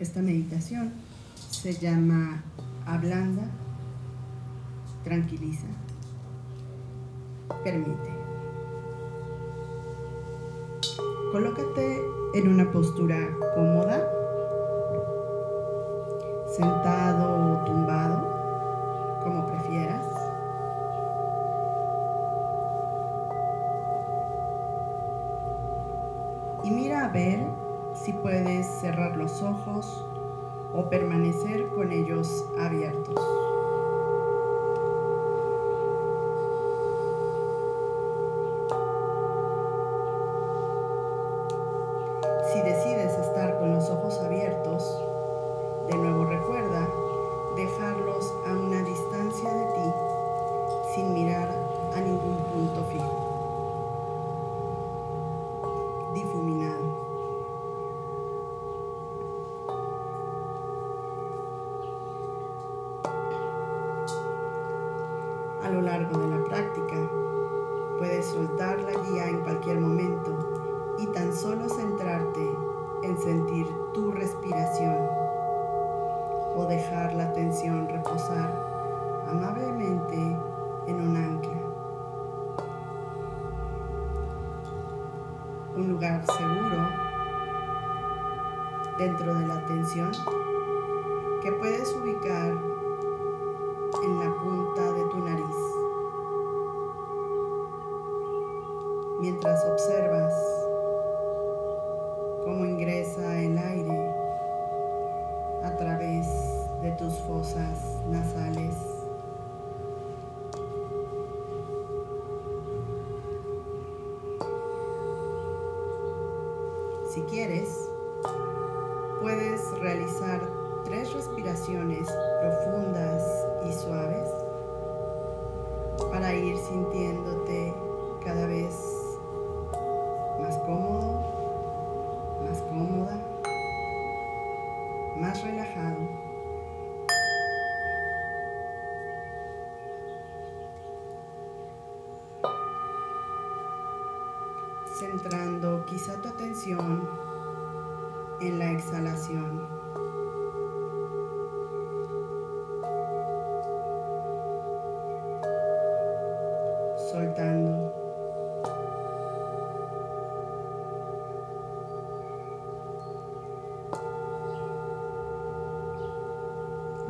Esta meditación se llama Ablanda, tranquiliza, permite. Colócate en una postura cómoda, sentado o tumbado, como prefieras. Y mira a ver si puedes cerrar los ojos o permanecer con ellos abiertos. Dejar la tensión reposar amablemente en un ancla. Un lugar seguro dentro de la tensión que puedes ubicar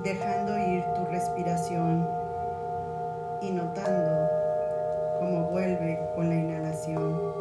Dejando ir tu respiración y notando cómo vuelve con la inhalación.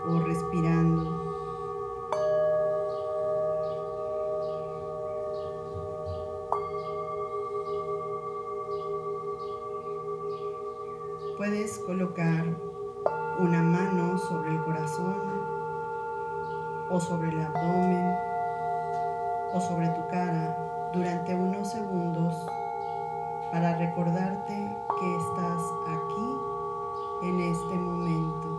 Cuerpo respirando. Puedes colocar una mano sobre el corazón o sobre el abdomen o sobre tu cara durante unos segundos para recordarte que estás aquí en este momento.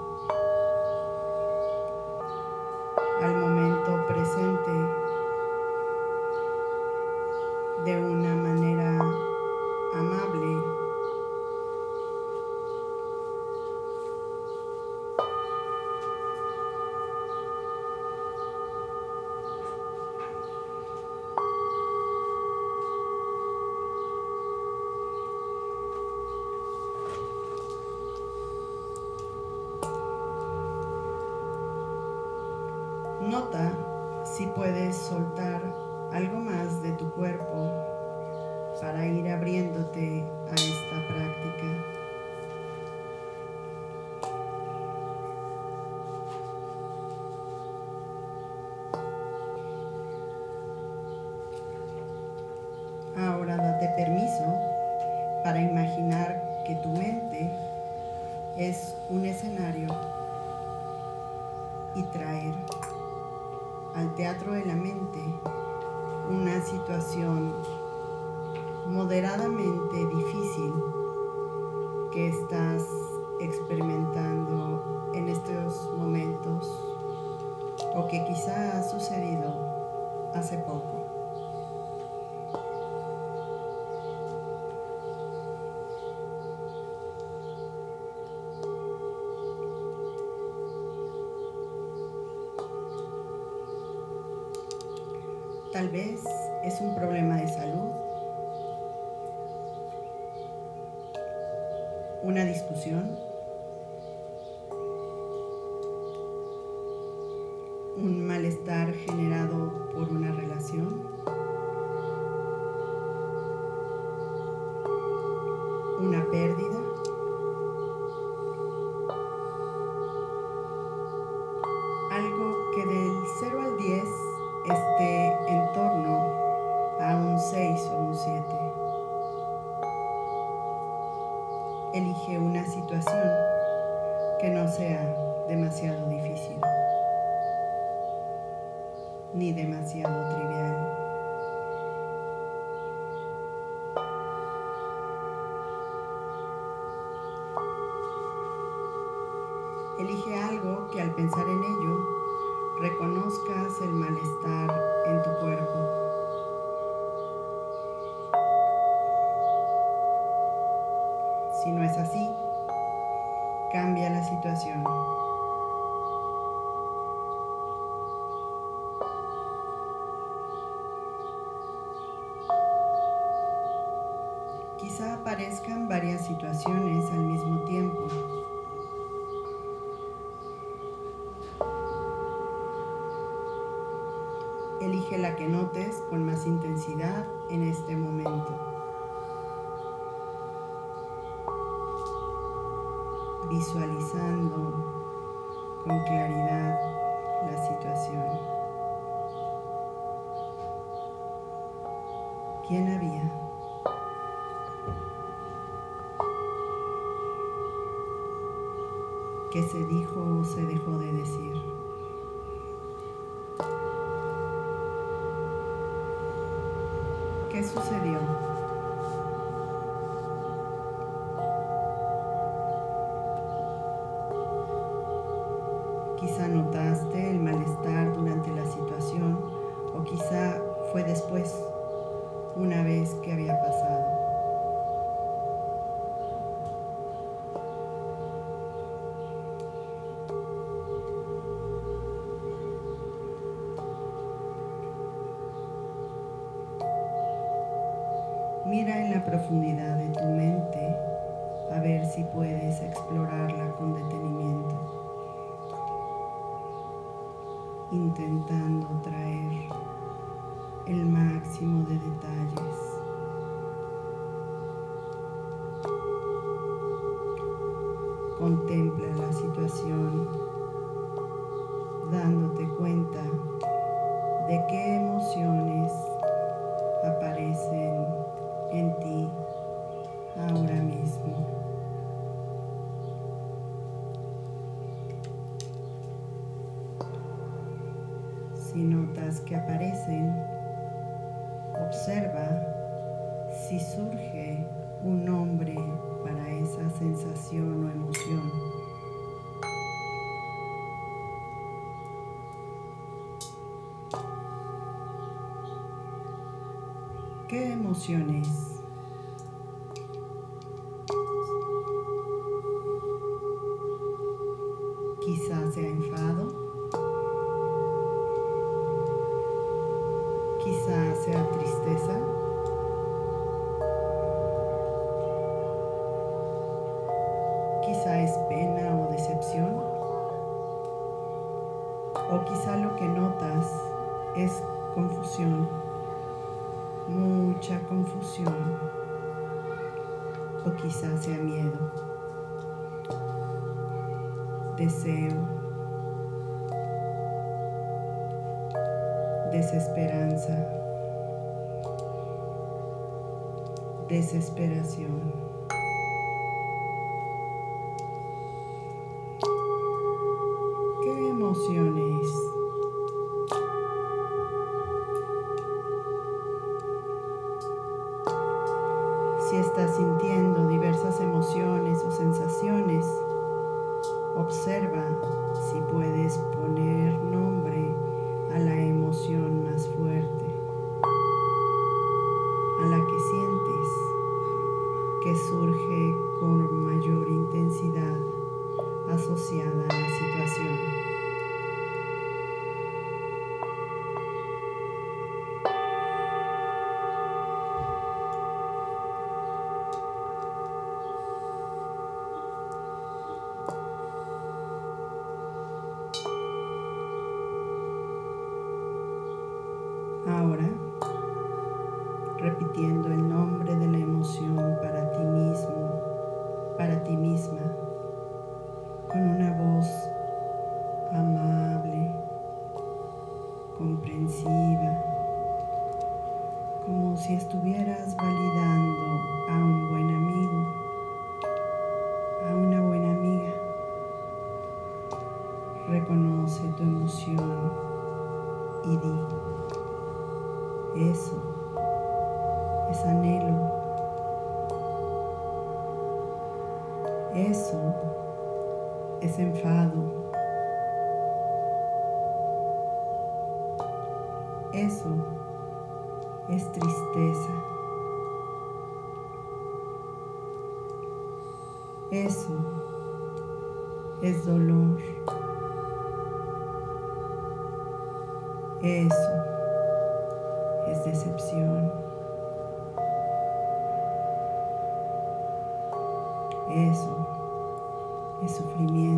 imaginar que tu mente es un escenario y traer al teatro de la mente una situación moderadamente difícil que estás experimentando en estos momentos o que quizá ha sucedido hace poco. trivial. Elige algo que al pensar en ello reconozcas el malestar en tu cuerpo. Si no es así, cambia la situación. quizá notar emociones. movimiento.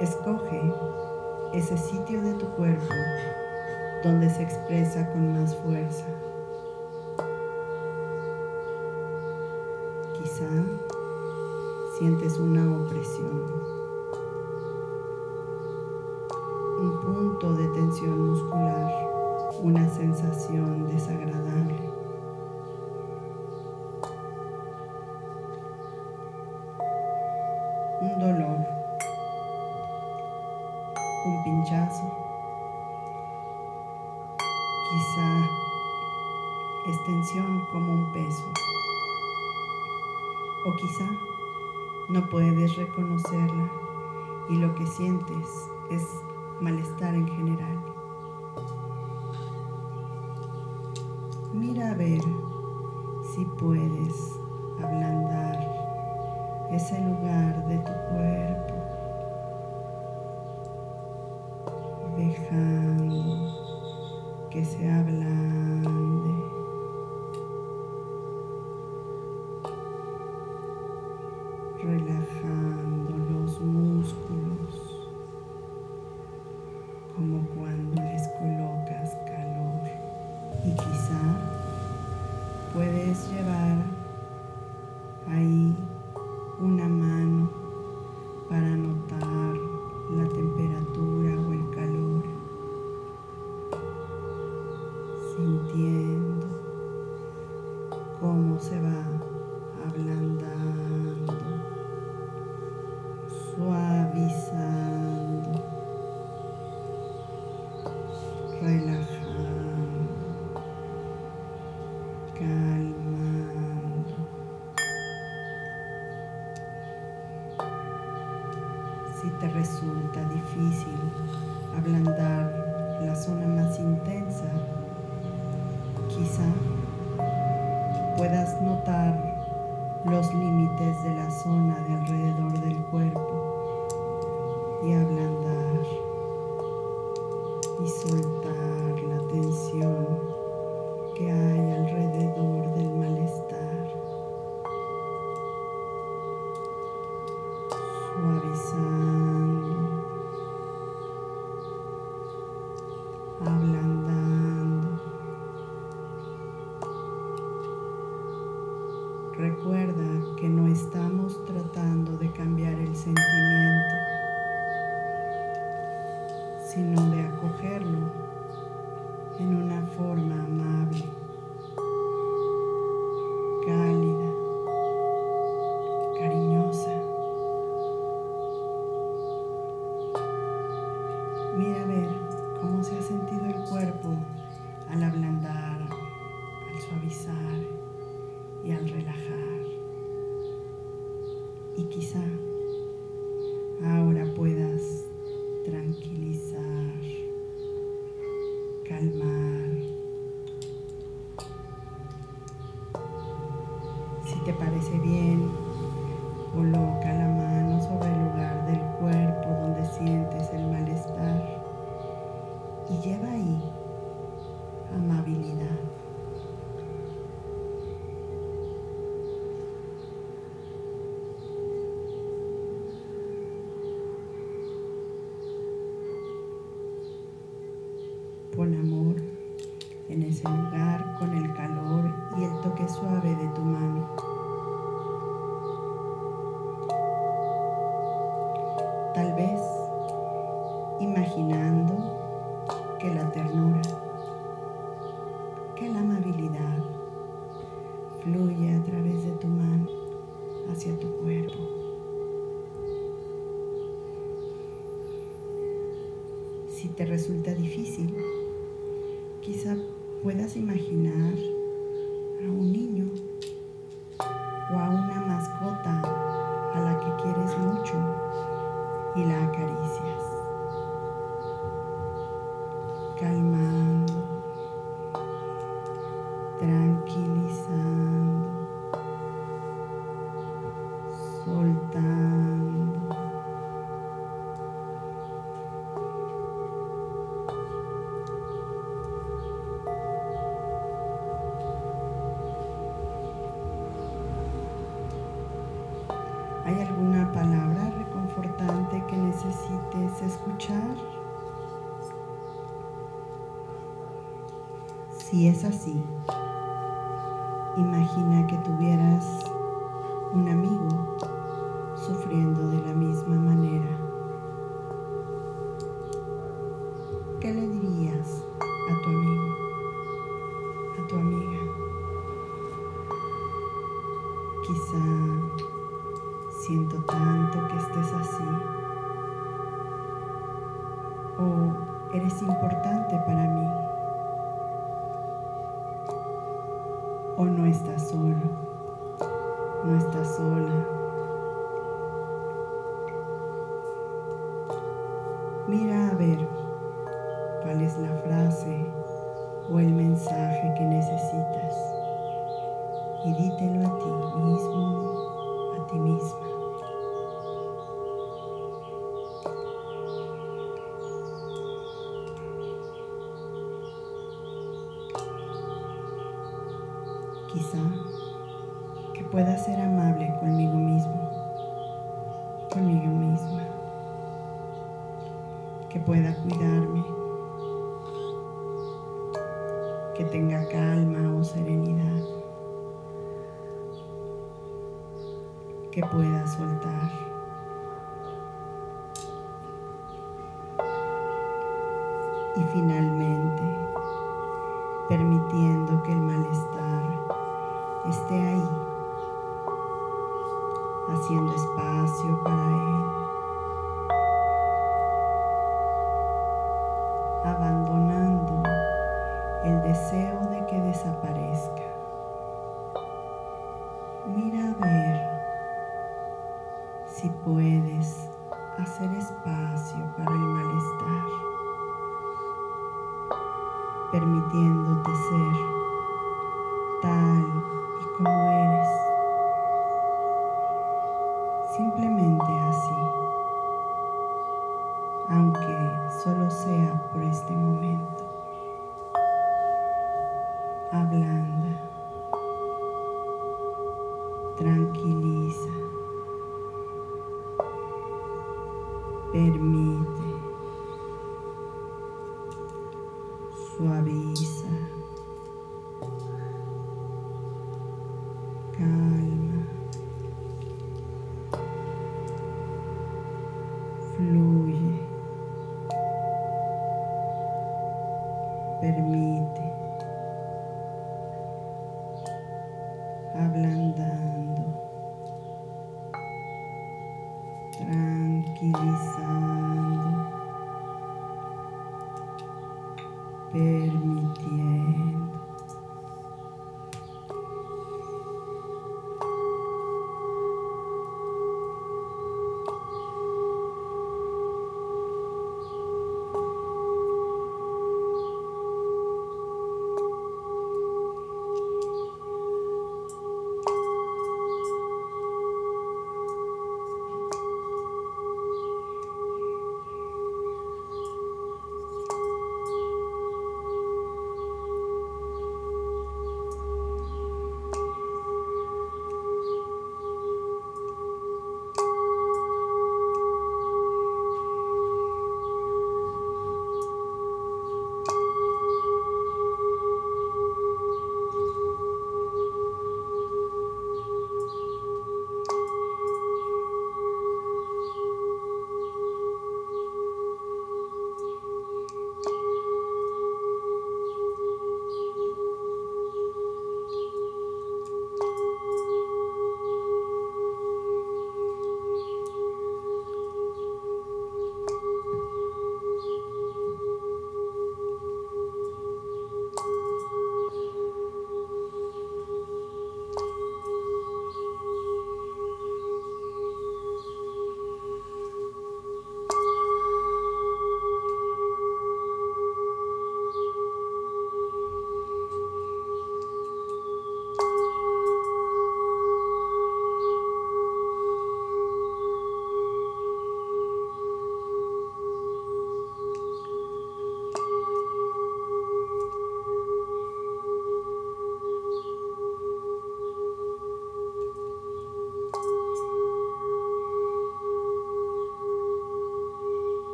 Escoge ese sitio de tu cuerpo donde se expresa con más fuerza. Quizá sientes una opresión, un punto de tensión muscular, una sensación desagradable. un dolor Quizá es tensión como un peso. O quizá no puedes reconocerla y lo que sientes es malestar en general. Mira a ver si puedes ablandar ese lugar de tu cuerpo dejando que se ablande. Relajando los músculos como cuando les colocas calor y quizá puedes llevar ahí una mano sino de acogerlo en una forma amable. te resulta difícil, quizá puedas imaginar no estás solo, no estás sola. Mira a ver permitiéndote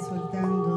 soltando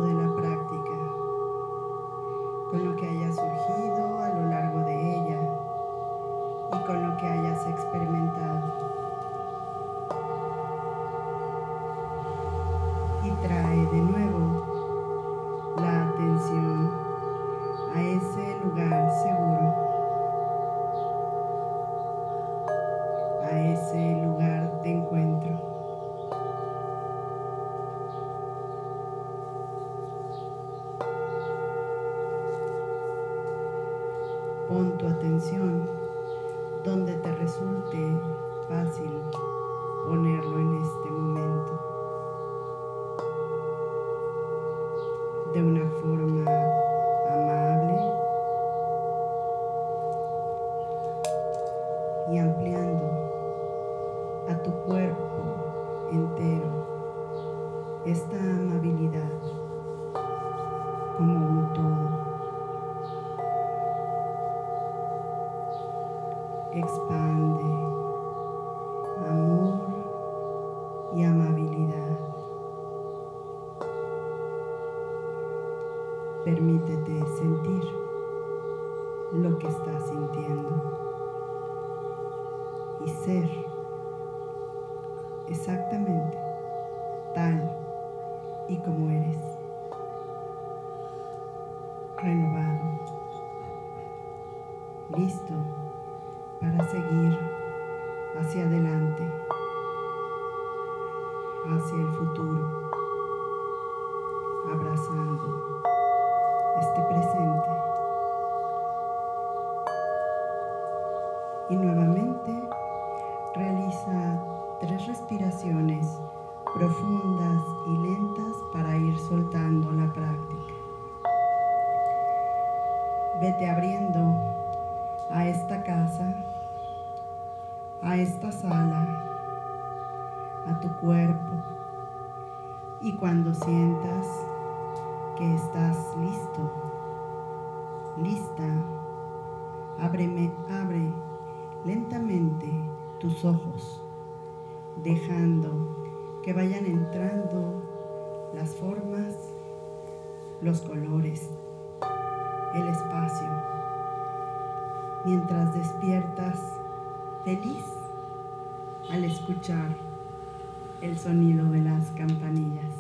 para seguir hacia adelante, hacia el futuro, abrazando este presente. Y nuevamente realiza tres respiraciones profundas esta sala, a tu cuerpo. Y cuando sientas que estás listo, lista, ábreme, abre lentamente tus ojos, dejando que vayan entrando las formas, los colores, el espacio mientras despiertas feliz al escuchar el sonido de las campanillas.